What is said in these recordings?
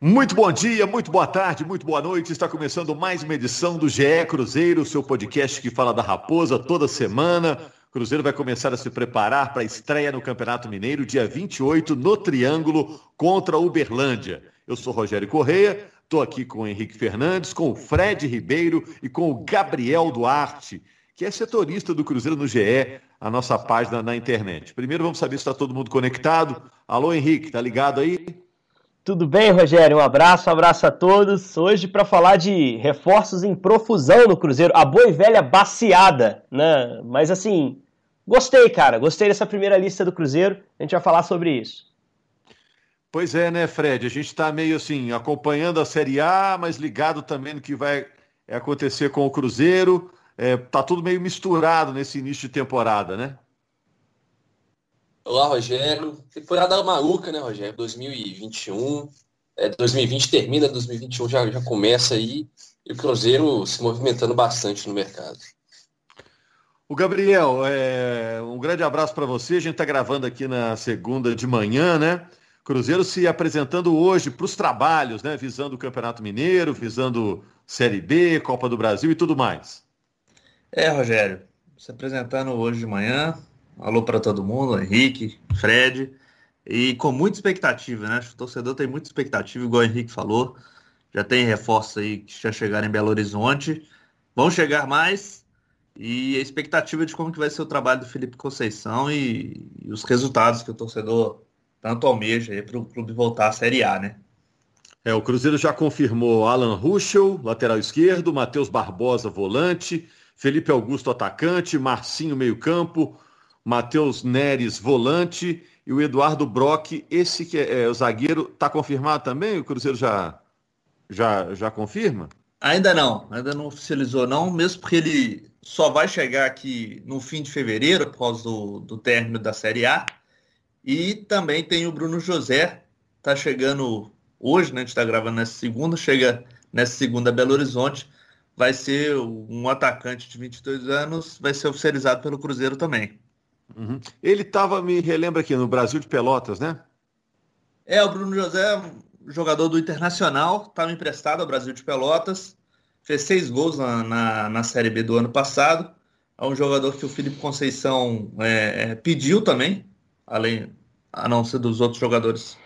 Muito bom dia, muito boa tarde, muito boa noite. Está começando mais uma edição do GE Cruzeiro, seu podcast que fala da Raposa toda semana. Cruzeiro vai começar a se preparar para a estreia no Campeonato Mineiro, dia 28, no Triângulo, contra Uberlândia. Eu sou Rogério Correia, estou aqui com o Henrique Fernandes, com o Fred Ribeiro e com o Gabriel Duarte, que é setorista do Cruzeiro no GE, a nossa página na internet. Primeiro vamos saber se está todo mundo conectado. Alô, Henrique, tá ligado aí? Tudo bem, Rogério? Um abraço, um abraço a todos. Hoje para falar de reforços em profusão no Cruzeiro, a boa e velha baciada, né? Mas assim, gostei, cara. Gostei dessa primeira lista do Cruzeiro. A gente vai falar sobre isso. Pois é, né, Fred? A gente está meio assim, acompanhando a Série A, mas ligado também no que vai acontecer com o Cruzeiro. É, tá tudo meio misturado nesse início de temporada, né? Olá, Rogério. Temporada maluca, né, Rogério? 2021. É, 2020 termina, 2021 já, já começa aí. E o Cruzeiro se movimentando bastante no mercado. O Gabriel, é, um grande abraço para você. A gente está gravando aqui na segunda de manhã, né? Cruzeiro se apresentando hoje para os trabalhos, né? Visando o Campeonato Mineiro, visando Série B, Copa do Brasil e tudo mais. É, Rogério, se apresentando hoje de manhã, Alô para todo mundo, Henrique, Fred. E com muita expectativa, né? O torcedor tem muita expectativa, igual o Henrique falou. Já tem reforços aí que já chegaram em Belo Horizonte. Vão chegar mais. E a expectativa de como que vai ser o trabalho do Felipe Conceição e, e os resultados que o torcedor tanto almeja para o clube voltar à Série A, né? É, o Cruzeiro já confirmou Alan Ruschel, lateral esquerdo, Matheus Barbosa, volante, Felipe Augusto, atacante, Marcinho, meio-campo, Matheus Neres, volante, e o Eduardo Brock, esse que é, é o zagueiro, está confirmado também? O Cruzeiro já, já, já confirma? Ainda não, ainda não oficializou não, mesmo porque ele só vai chegar aqui no fim de fevereiro, por causa do, do término da Série A. E também tem o Bruno José, tá chegando hoje, né? A gente está gravando nessa segunda, chega nessa segunda Belo Horizonte. Vai ser um atacante de 22 anos, vai ser oficializado pelo Cruzeiro também. Uhum. Ele estava, me relembra aqui, no Brasil de Pelotas, né? É, o Bruno José, jogador do Internacional, estava emprestado ao Brasil de Pelotas, fez seis gols na, na, na, Série B do ano passado. É um jogador que o Felipe Conceição é, é, pediu também, além a não ser dos outros jogadores.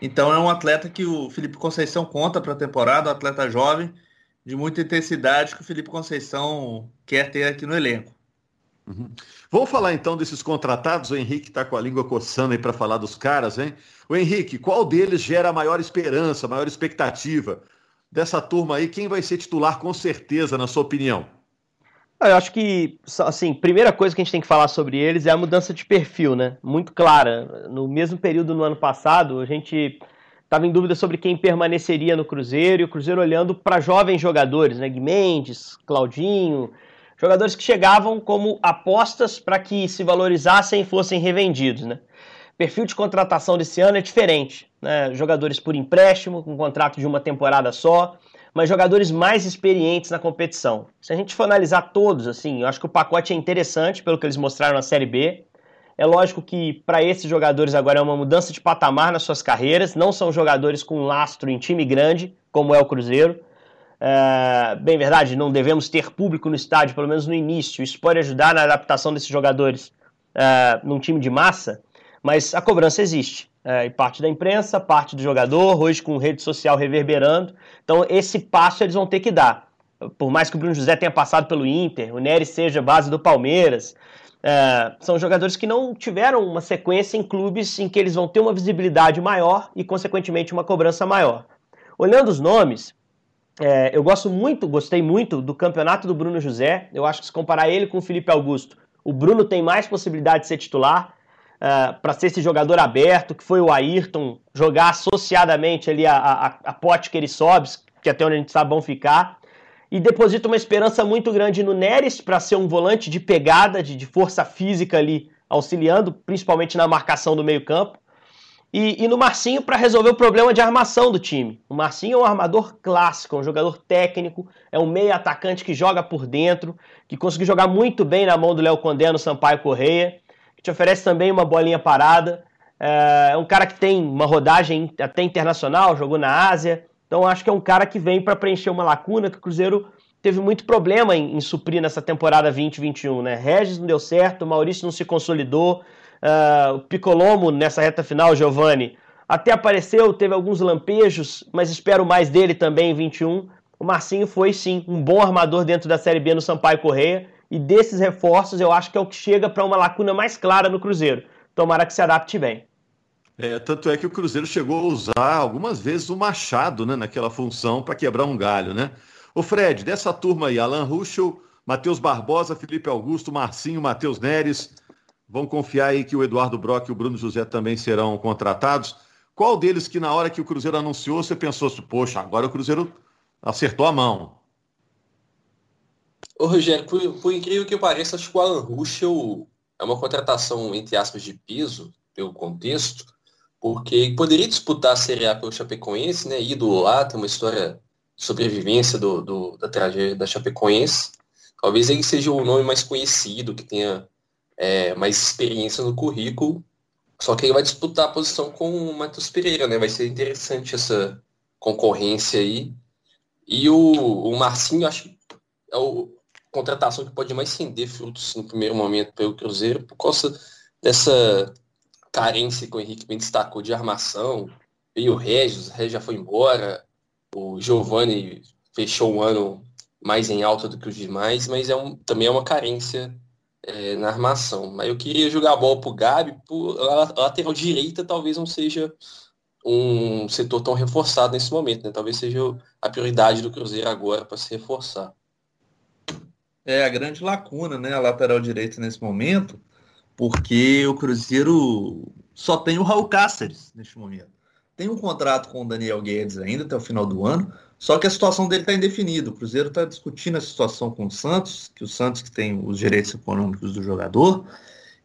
Então é um atleta que o Felipe Conceição conta para a temporada, um atleta jovem, de muita intensidade que o Felipe Conceição quer ter aqui no elenco. Uhum. Vamos falar então desses contratados. O Henrique está com a língua coçando aí para falar dos caras, hein? O Henrique, qual deles gera a maior esperança, a maior expectativa dessa turma aí? Quem vai ser titular com certeza, na sua opinião? Ah, eu acho que, assim, primeira coisa que a gente tem que falar sobre eles é a mudança de perfil, né? Muito clara. No mesmo período no ano passado, a gente estava em dúvida sobre quem permaneceria no Cruzeiro e o Cruzeiro olhando para jovens jogadores, né? Guimendes, Claudinho, jogadores que chegavam como apostas para que se valorizassem e fossem revendidos. Né? O perfil de contratação desse ano é diferente. Né? Jogadores por empréstimo, com contrato de uma temporada só, mas jogadores mais experientes na competição. Se a gente for analisar todos, assim, eu acho que o pacote é interessante pelo que eles mostraram na Série B. É lógico que para esses jogadores agora é uma mudança de patamar nas suas carreiras, não são jogadores com lastro em time grande, como é o Cruzeiro. É, bem verdade, não devemos ter público no estádio, pelo menos no início. Isso pode ajudar na adaptação desses jogadores é, num time de massa, mas a cobrança existe. É, e parte da imprensa, parte do jogador, hoje com rede social reverberando. Então, esse passo eles vão ter que dar. Por mais que o Bruno José tenha passado pelo Inter, o Nery seja base do Palmeiras, é, são jogadores que não tiveram uma sequência em clubes em que eles vão ter uma visibilidade maior e, consequentemente, uma cobrança maior. Olhando os nomes, é, eu gosto muito, gostei muito do campeonato do Bruno José. Eu acho que se comparar ele com o Felipe Augusto, o Bruno tem mais possibilidade de ser titular. Uh, é, para ser esse jogador aberto, que foi o Ayrton, jogar associadamente ali a, a, a ele sobe, que até onde a gente sabe vão ficar. E deposita uma esperança muito grande no Neres para ser um volante de pegada, de, de força física ali, auxiliando, principalmente na marcação do meio-campo. E, e no Marcinho para resolver o problema de armação do time. O Marcinho é um armador clássico, é um jogador técnico, é um meio atacante que joga por dentro, que conseguiu jogar muito bem na mão do Léo Condé no Sampaio Correia, que te oferece também uma bolinha parada. É um cara que tem uma rodagem até internacional, jogou na Ásia. Então acho que é um cara que vem para preencher uma lacuna que o Cruzeiro teve muito problema em, em suprir nessa temporada 2021, né? Regis não deu certo, Maurício não se consolidou, uh, o Picolomo nessa reta final, Giovani, até apareceu, teve alguns lampejos, mas espero mais dele também em 21. O Marcinho foi sim um bom armador dentro da Série B no Sampaio Correia e desses reforços eu acho que é o que chega para uma lacuna mais clara no Cruzeiro. Tomara que se adapte bem. É, tanto é que o Cruzeiro chegou a usar algumas vezes o Machado né, naquela função para quebrar um galho, né? O Fred, dessa turma aí, Alan Ruschel, Matheus Barbosa, Felipe Augusto, Marcinho, Matheus Neres, vão confiar aí que o Eduardo Brock e o Bruno José também serão contratados. Qual deles que na hora que o Cruzeiro anunciou, você pensou assim, poxa, agora o Cruzeiro acertou a mão? Ô Rogério, por, por incrível que pareça, acho que o Alan Ruschel é uma contratação, entre aspas, de piso, pelo contexto, porque poderia disputar a Série A pelo Chapecoense, né? Ídolo lá, tem uma história de sobrevivência do, do, da tragédia da Chapecoense. Talvez ele seja o nome mais conhecido, que tenha é, mais experiência no currículo. Só que ele vai disputar a posição com o Matheus Pereira, né? Vai ser interessante essa concorrência aí. E o, o Marcinho, acho que é a contratação que pode mais render frutos no primeiro momento pelo Cruzeiro, por causa dessa carência que o Henrique bem destacou de armação. Veio o Regis, o Regis já foi embora. O Giovani fechou o ano mais em alta do que os demais, mas é um, também é uma carência é, na armação. Mas eu queria jogar a bola pro Gabi, por, a lateral direita talvez não seja um setor tão reforçado nesse momento, né? Talvez seja a prioridade do Cruzeiro agora para se reforçar. É a grande lacuna, né? A lateral direita nesse momento porque o Cruzeiro só tem o Raul Cáceres neste momento. Tem um contrato com o Daniel Guedes ainda até o final do ano, só que a situação dele está indefinida. O Cruzeiro está discutindo a situação com o Santos, que o Santos que tem os direitos econômicos do jogador,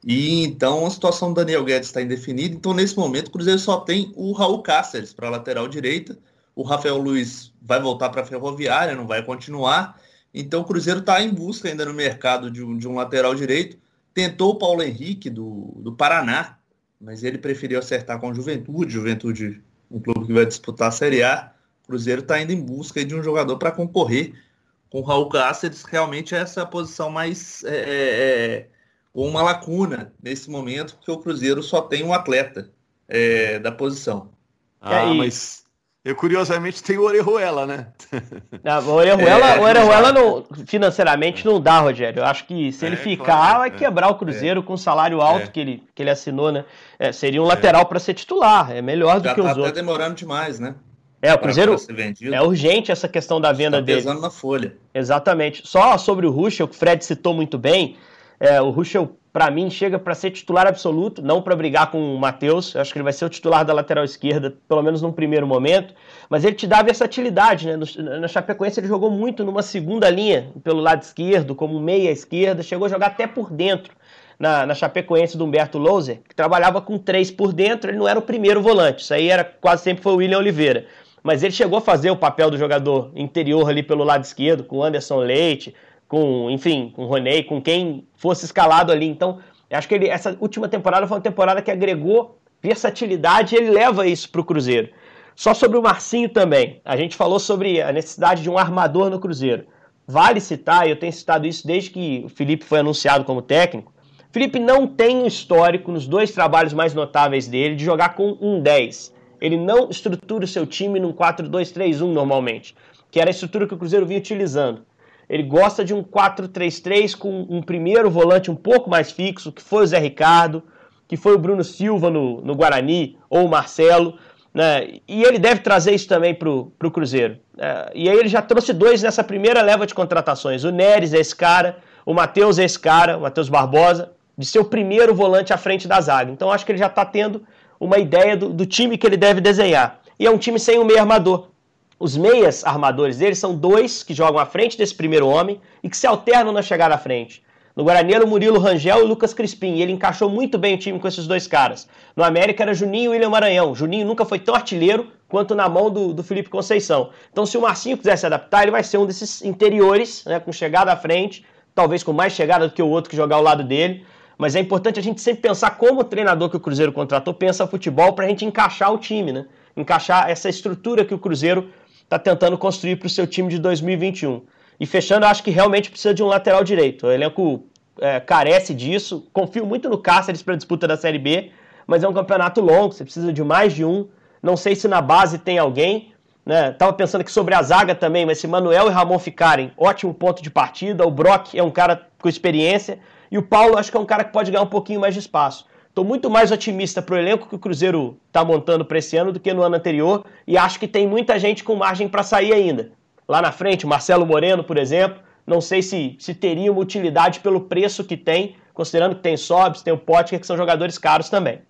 e então a situação do Daniel Guedes está indefinida. Então, nesse momento, o Cruzeiro só tem o Raul Cáceres para a lateral direita. O Rafael Luiz vai voltar para a Ferroviária, não vai continuar. Então, o Cruzeiro está em busca ainda no mercado de um, de um lateral direito. Tentou o Paulo Henrique do, do Paraná, mas ele preferiu acertar com a Juventude. Juventude, um clube que vai disputar a Série A. O Cruzeiro está indo em busca de um jogador para concorrer com o Raul Cáceres. Realmente é essa posição mais. É, é, é, uma lacuna nesse momento, porque o Cruzeiro só tem um atleta é, da posição. Ah, mas eu, curiosamente, tenho o Orejuela, né? Não, o Orejuela, é, o Orejuela não, financeiramente não dá, Rogério. Eu acho que se ele é, ficar, claro, vai é. quebrar o Cruzeiro com o salário alto é. que, ele, que ele assinou, né? É, seria um lateral para ser titular. É melhor Já do que tá os outros. Já demorando demais, né? É, o Cruzeiro é urgente essa questão da venda tá dele. pesando na folha. Exatamente. Só sobre o Ruschel, que o Fred citou muito bem, é, o Ruschel para mim, chega para ser titular absoluto, não para brigar com o Matheus. Acho que ele vai ser o titular da lateral esquerda, pelo menos num primeiro momento. Mas ele te dá versatilidade, né? No, na Chapecoense ele jogou muito numa segunda linha, pelo lado esquerdo, como meia esquerda. Chegou a jogar até por dentro na, na Chapecoense do Humberto Louser, que trabalhava com três por dentro. Ele não era o primeiro volante. Isso aí era quase sempre foi o William Oliveira. Mas ele chegou a fazer o papel do jogador interior ali pelo lado esquerdo, com Anderson Leite, com, enfim, com Roney, com quem fosse escalado ali. Então, acho que ele, essa última temporada foi uma temporada que agregou versatilidade e ele leva isso para o Cruzeiro. Só sobre o Marcinho também. A gente falou sobre a necessidade de um armador no Cruzeiro. Vale citar, eu tenho citado isso desde que o Felipe foi anunciado como técnico. Felipe não tem um histórico nos dois trabalhos mais notáveis dele de jogar com um 10. Ele não estrutura o seu time num 4-2-3-1 normalmente, que era a estrutura que o Cruzeiro vinha utilizando. Ele gosta de um 4-3-3 com um primeiro volante um pouco mais fixo, que foi o Zé Ricardo, que foi o Bruno Silva no, no Guarani, ou o Marcelo. Né? E ele deve trazer isso também para o Cruzeiro. É, e aí ele já trouxe dois nessa primeira leva de contratações. O Neres é esse cara, o Matheus é esse cara, o Matheus Barbosa, de ser o primeiro volante à frente da zaga. Então acho que ele já está tendo uma ideia do, do time que ele deve desenhar. E é um time sem o meio armador. Os meias armadores dele são dois que jogam à frente desse primeiro homem e que se alternam na chegada à frente. No Guarani era o Murilo Rangel e o Lucas Crispim, e ele encaixou muito bem o time com esses dois caras. No América era Juninho e William Maranhão. Juninho nunca foi tão artilheiro quanto na mão do, do Felipe Conceição. Então, se o Marcinho quiser se adaptar, ele vai ser um desses interiores, né, com chegada à frente, talvez com mais chegada do que o outro que jogar ao lado dele. Mas é importante a gente sempre pensar como o treinador que o Cruzeiro contratou pensa futebol para a gente encaixar o time, né? Encaixar essa estrutura que o Cruzeiro está tentando construir para o seu time de 2021. E fechando, acho que realmente precisa de um lateral direito. O elenco é, carece disso. Confio muito no Cáceres para a disputa da Série B, mas é um campeonato longo, você precisa de mais de um. Não sei se na base tem alguém. Né? Tava pensando aqui sobre a zaga também, mas se Manuel e Ramon ficarem, ótimo ponto de partida. O Brock é um cara com experiência. E o Paulo acho que é um cara que pode ganhar um pouquinho mais de espaço. Estou muito mais otimista para o elenco que o Cruzeiro está montando para esse ano do que no ano anterior. E acho que tem muita gente com margem para sair ainda. Lá na frente, Marcelo Moreno, por exemplo. Não sei se, se teria uma utilidade pelo preço que tem, considerando que tem Sobs, tem o Potker, que são jogadores caros também.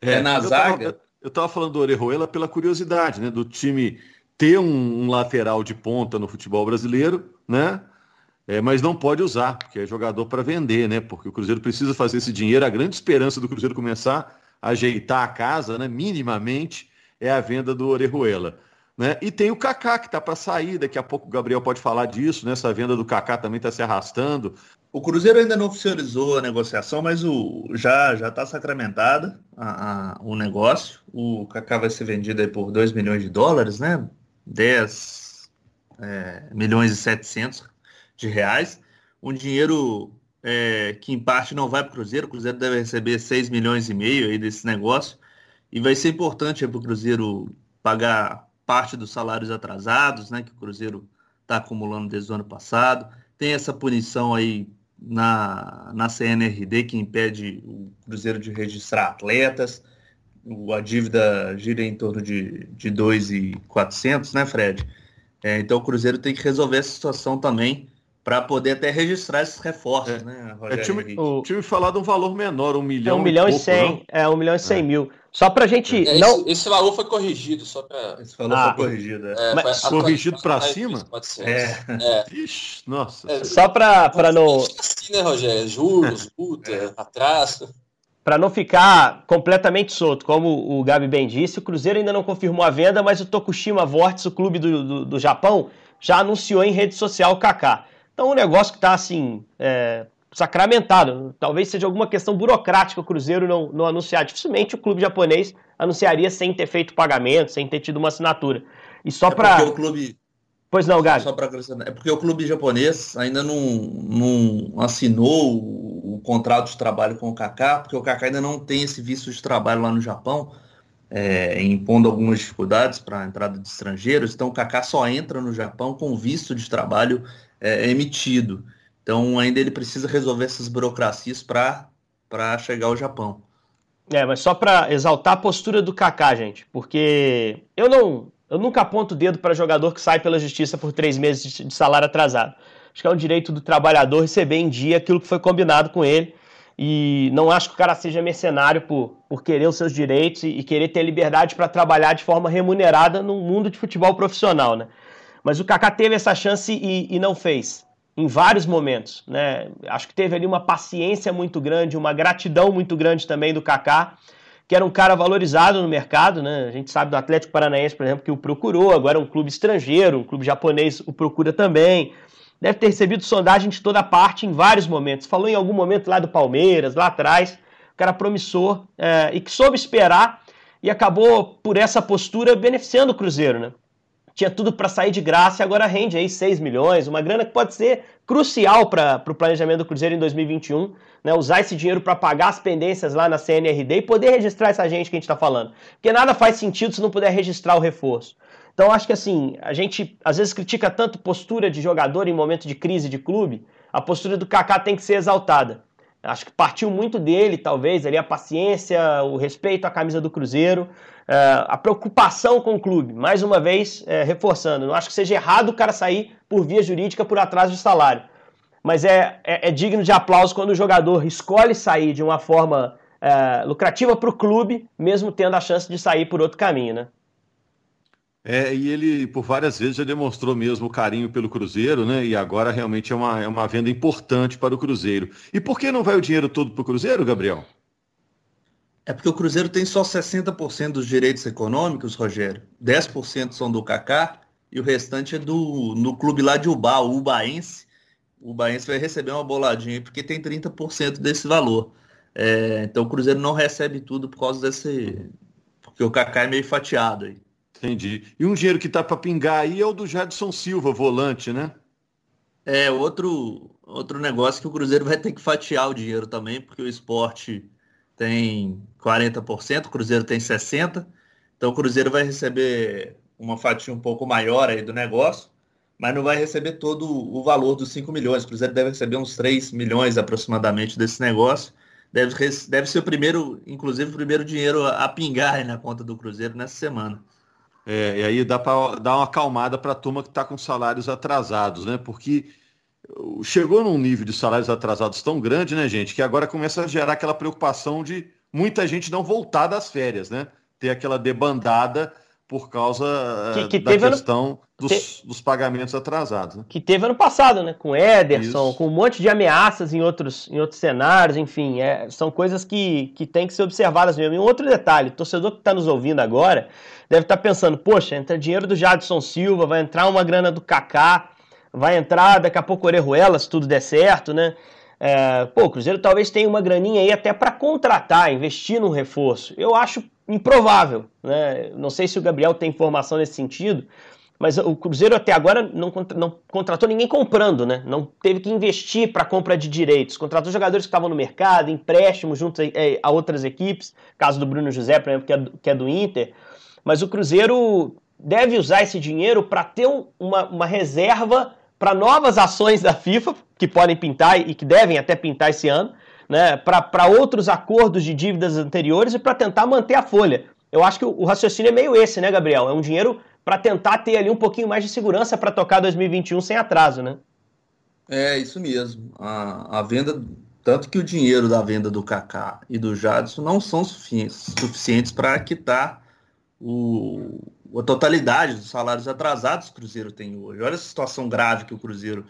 É, é na zaga. Eu estava falando do Orejuela pela curiosidade, né? Do time ter um, um, lateral de ponta no futebol brasileiro, né? É, mas não pode usar, porque é jogador para vender, né? Porque o Cruzeiro precisa fazer esse dinheiro. A grande esperança do Cruzeiro começar a ajeitar a casa, né? Minimamente, é a venda do Orejuela. Né? E tem o Kaká que está para sair, daqui a pouco o Gabriel pode falar disso, né? Essa venda do Kaká também está se arrastando. O Cruzeiro ainda não oficializou a negociação, mas o, já já está sacramentada o negócio. O Kaká vai ser vendido por 2 milhões de dólares, né? 10 é, milhões e 700 de reais. Um dinheiro é, que em parte não vai para o Cruzeiro. O Cruzeiro deve receber 6 milhões e meio aí desse negócio. E vai ser importante para o Cruzeiro pagar parte dos salários atrasados, né? Que o Cruzeiro está acumulando desde o ano passado. Tem essa punição aí na, na CNRD que impede o Cruzeiro de registrar atletas. A dívida gira em torno de, de 2,400, né, Fred? É, então o Cruzeiro tem que resolver essa situação também para poder até registrar esses reforços, é. né, Rogério? É, time, o time de um valor menor, um milhão é um milhão e, pouco, cem, não? é um milhão e cem é. mil. Só para gente é, não... Esse, esse, valor foi corrigido, só para esse valor ah, foi corrigido, é. Mas, corrigido para cima? É. é. Ixi, nossa. É, só para para não assim, né, Rogério? Juros, multa, atraso. Para não ficar completamente solto, como o Gabi bem disse, o Cruzeiro ainda não confirmou a venda, mas o Tokushima Vortex, o clube do, do, do Japão, já anunciou em rede social o Kaká. Então, um negócio que está assim, é, sacramentado. Talvez seja alguma questão burocrática o Cruzeiro não, não anunciar. Dificilmente o clube japonês anunciaria sem ter feito pagamento, sem ter tido uma assinatura. E só é para. o clube. Pois não, Gabi. Só para acrescentar. É porque o clube japonês ainda não, não assinou o, contrato de trabalho com o Kaká, porque o Kaká ainda não tem esse visto de trabalho lá no Japão. É, impondo algumas dificuldades para a entrada de estrangeiros, então o Kaká só entra no Japão com visto de trabalho é, emitido. Então ainda ele precisa resolver essas burocracias para chegar ao Japão. É, mas só para exaltar a postura do Kaká, gente, porque eu não, eu nunca aponto o dedo para jogador que sai pela justiça por três meses de salário atrasado. Acho que é um direito do trabalhador receber em dia aquilo que foi combinado com ele. E não acho que o cara seja mercenário por, por querer os seus direitos e, e querer ter liberdade para trabalhar de forma remunerada no mundo de futebol profissional, né? Mas o Kaká teve essa chance e, e não fez, em vários momentos. Né? Acho que teve ali uma paciência muito grande, uma gratidão muito grande também do Kaká, que era um cara valorizado no mercado. Né? A gente sabe do Atlético Paranaense, por exemplo, que o procurou, agora é um clube estrangeiro, um clube japonês o procura também. Deve ter recebido sondagem de toda parte em vários momentos. Falou em algum momento lá do Palmeiras, lá atrás. O cara promissor é, e que soube esperar e acabou, por essa postura, beneficiando o Cruzeiro. Né? Tinha tudo para sair de graça e agora rende aí 6 milhões, uma grana que pode ser crucial para o planejamento do Cruzeiro em 2021, né? usar esse dinheiro para pagar as pendências lá na CNRD e poder registrar essa gente que a gente está falando. Porque nada faz sentido se não puder registrar o reforço. Então acho que assim, a gente às vezes critica tanto postura de jogador em momento de crise de clube, a postura do Kaká tem que ser exaltada. Acho que partiu muito dele, talvez, ali a paciência, o respeito à camisa do Cruzeiro. É, a preocupação com o clube, mais uma vez é, reforçando, não acho que seja errado o cara sair por via jurídica por atraso de salário, mas é, é, é digno de aplauso quando o jogador escolhe sair de uma forma é, lucrativa para o clube, mesmo tendo a chance de sair por outro caminho, né? É, e ele por várias vezes já demonstrou mesmo carinho pelo Cruzeiro, né? E agora realmente é uma, é uma venda importante para o Cruzeiro. E por que não vai o dinheiro todo para o Cruzeiro, Gabriel? É porque o Cruzeiro tem só 60% dos direitos econômicos, Rogério. 10% são do Kaká e o restante é do no clube lá de Ubá, o Ubaense, o Baense vai receber uma boladinha, porque tem 30% desse valor. É, então o Cruzeiro não recebe tudo por causa desse. Porque o Kaká é meio fatiado aí. Entendi. E um dinheiro que tá para pingar aí é o do Jadson Silva, volante, né? É, outro, outro negócio que o Cruzeiro vai ter que fatiar o dinheiro também, porque o esporte tem 40%, o Cruzeiro tem 60%. Então o Cruzeiro vai receber uma fatia um pouco maior aí do negócio, mas não vai receber todo o valor dos 5 milhões. O Cruzeiro deve receber uns 3 milhões aproximadamente desse negócio. Deve, deve ser o primeiro, inclusive, o primeiro dinheiro a pingar na conta do Cruzeiro nessa semana. É, e aí dá para dar uma acalmada para a turma que está com salários atrasados, né? Porque chegou num nível de salários atrasados tão grande, né, gente, que agora começa a gerar aquela preocupação de muita gente não voltar das férias, né? Ter aquela debandada por causa que, que da questão ano... dos, te... dos, pagamentos atrasados. Né? Que teve ano passado, né? Com Ederson, Isso. com um monte de ameaças em outros, em outros cenários, enfim, é, são coisas que, que têm que ser observadas mesmo. E um outro detalhe, o torcedor que está nos ouvindo agora deve estar tá pensando, poxa, entra dinheiro do Jadson Silva, vai entrar uma grana do Kaká, vai entrar daqui a pouco o Orejuela, se tudo der certo, né? É, pô, o Cruzeiro talvez tenha uma graninha aí até para contratar, investir num reforço. Eu acho improvável, né? Não sei se o Gabriel tem informação nesse sentido, mas o Cruzeiro até agora não, não contratou ninguém comprando, né? Não teve que investir para compra de direitos. Contratou jogadores que estavam no mercado, empréstimos junto a, é, a, outras equipes, caso do Bruno José, por exemplo, que é, que é do Inter. Mas o Cruzeiro deve usar esse dinheiro para ter uma, uma reserva para novas ações da FIFA, que podem pintar e que devem até pintar esse ano, né, para outros acordos de dívidas anteriores e para tentar manter a folha. Eu acho que o, o, raciocínio é meio esse, né, Gabriel? É um dinheiro para tentar ter ali um pouquinho mais de segurança para tocar 2021 sem atraso, né? É, isso mesmo. A, a venda, tanto que o dinheiro da venda do Kaká e do Jadson não são suficientes, suficientes para quitar o, a totalidade dos salários atrasados que o Cruzeiro tem hoje. Olha a situação grave que o Cruzeiro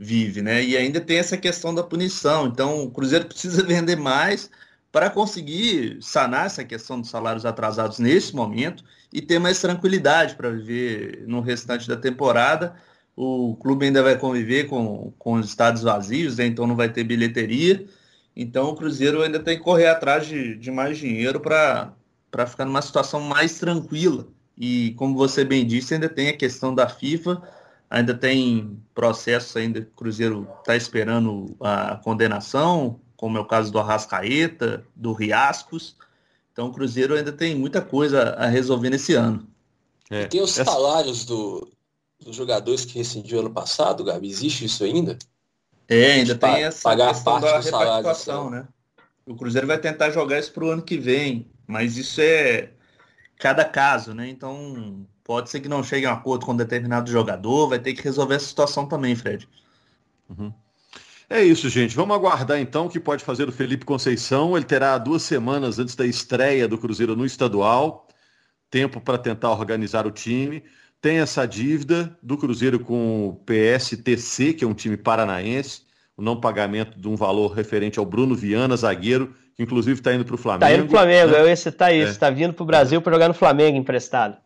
vive, né? E ainda tem essa questão da punição. Então, o Cruzeiro precisa vender mais para conseguir sanar essa questão dos salários atrasados nesse momento e ter mais tranquilidade para viver no restante da temporada. O clube ainda vai conviver com, com os estados vazios, né? então não vai ter bilheteria. Então o Cruzeiro ainda tem que correr atrás de, de mais dinheiro para ficar numa situação mais tranquila e como você bem disse, ainda tem a questão da FIFA, ainda tem processos ainda que o Cruzeiro está esperando a condenação, como é o caso do Arrascaeta, do Riascos. Então o Cruzeiro ainda tem muita coisa a resolver nesse ano. É. Tem os salários do, dos jogadores que rescindiu ano passado, Gabi? Existe isso ainda? É, ainda tem essa pagar questão da repactuação, né? O Cruzeiro vai tentar jogar isso para o ano que vem, mas isso é cada caso, né? Então, pode ser que não chegue a um acordo com um determinado jogador, vai ter que resolver essa situação também, Fred. Uhum. É isso, gente. Vamos aguardar então o que pode fazer o Felipe Conceição. Ele terá duas semanas antes da estreia do Cruzeiro no estadual, tempo para tentar organizar o time. Tem essa dívida do Cruzeiro com o PSTC, que é um time paranaense, o não pagamento de um valor referente ao Bruno Viana, zagueiro, que inclusive está indo para o Flamengo. Está indo para o Flamengo, né? eu ia citar isso, está é. vindo para o Brasil para jogar no Flamengo emprestado.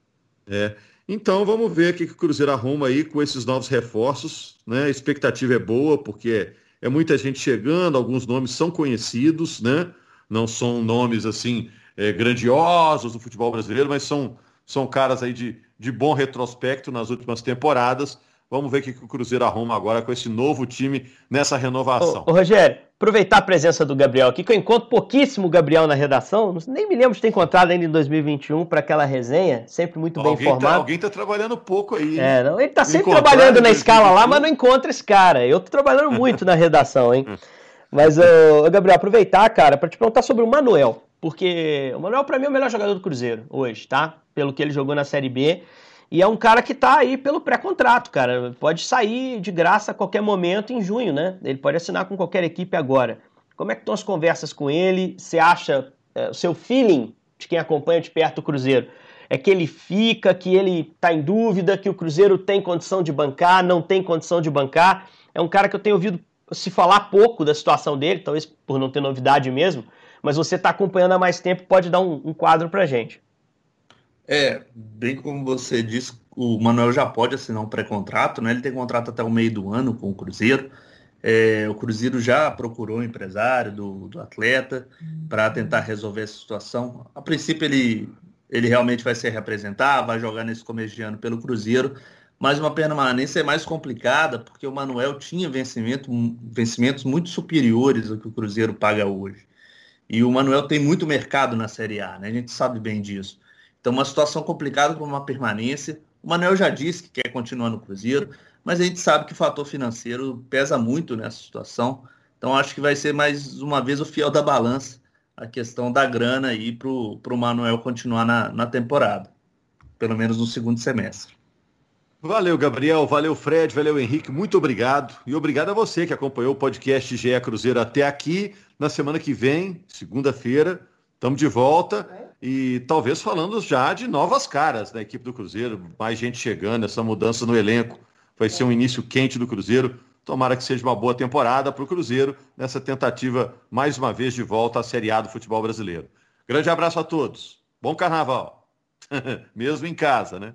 É. Então vamos ver o que o Cruzeiro arruma aí com esses novos reforços. Né? A expectativa é boa, porque é, é muita gente chegando, alguns nomes são conhecidos, né? Não são nomes assim é, grandiosos do futebol brasileiro, mas são, são caras aí de, de bom retrospecto nas últimas temporadas. Vamos ver o que o Cruzeiro arruma agora com esse novo time nessa renovação. Ô, ô, Rogério, aproveitar a presença do Gabriel aqui, que eu encontro pouquíssimo Gabriel na redação, nem me lembro de ter encontrado ainda em 2021 para aquela resenha, sempre muito bem alguém tá- informado. Tá, alguém está trabalhando pouco aí. É, não, ele está sempre trabalhando na escala lá, mas não encontra esse cara. Eu estou trabalhando muito na redação, hein? Mas, ô, Gabriel, aproveitar, cara, para te perguntar sobre o Manuel, porque o Manuel, para mim, é o melhor jogador do Cruzeiro hoje, tá? Pelo que ele jogou na Série B. E é um cara que tá aí pelo pré-contrato, cara. Pode sair de graça a qualquer momento em junho, né? Ele pode assinar com qualquer equipe agora. Como é que estão as conversas com ele? Você acha, é, o seu feeling de quem acompanha de perto o Cruzeiro, é que ele fica, que ele tá em dúvida, que o Cruzeiro tem condição de bancar, não tem condição de bancar? É um cara que eu tenho ouvido se falar pouco da situação dele, talvez por não ter novidade mesmo, mas você está acompanhando há mais tempo, pode dar um, um quadro pra gente. É, bem como você disse, o Manuel já pode assinar um pré-contrato, né? Ele tem contrato até o meio do ano com o Cruzeiro. É, o Cruzeiro já procurou o empresário do, do atleta para tentar resolver essa situação. A princípio, ele, ele realmente vai se representar, vai jogar nesse começo de ano pelo Cruzeiro, mas uma permanência é mais complicada porque o Manuel tinha vencimento, vencimentos muito superiores ao que o Cruzeiro paga hoje. E o Manuel tem muito mercado na Série A, né? a gente sabe bem disso. Então, uma situação complicada para uma permanência. O Manuel já disse que quer continuar no Cruzeiro, mas a gente sabe que o fator financeiro pesa muito nessa situação. Então acho que vai ser mais uma vez o fiel da balança a questão da grana aí para o Manuel continuar na, na temporada, pelo menos no segundo semestre. Valeu, Gabriel. Valeu, Fred. Valeu, Henrique. Muito obrigado. E obrigado a você que acompanhou o podcast GE Cruzeiro até aqui. Na semana que vem, segunda-feira, estamos de volta e talvez falando já de novas caras da equipe do Cruzeiro, mais gente chegando, essa mudança no elenco vai ser um início quente do Cruzeiro. Tomara que seja uma boa temporada para o Cruzeiro nessa tentativa, mais uma vez, de volta à Série A do futebol brasileiro. Grande abraço a todos. Bom carnaval. Mesmo em casa, né?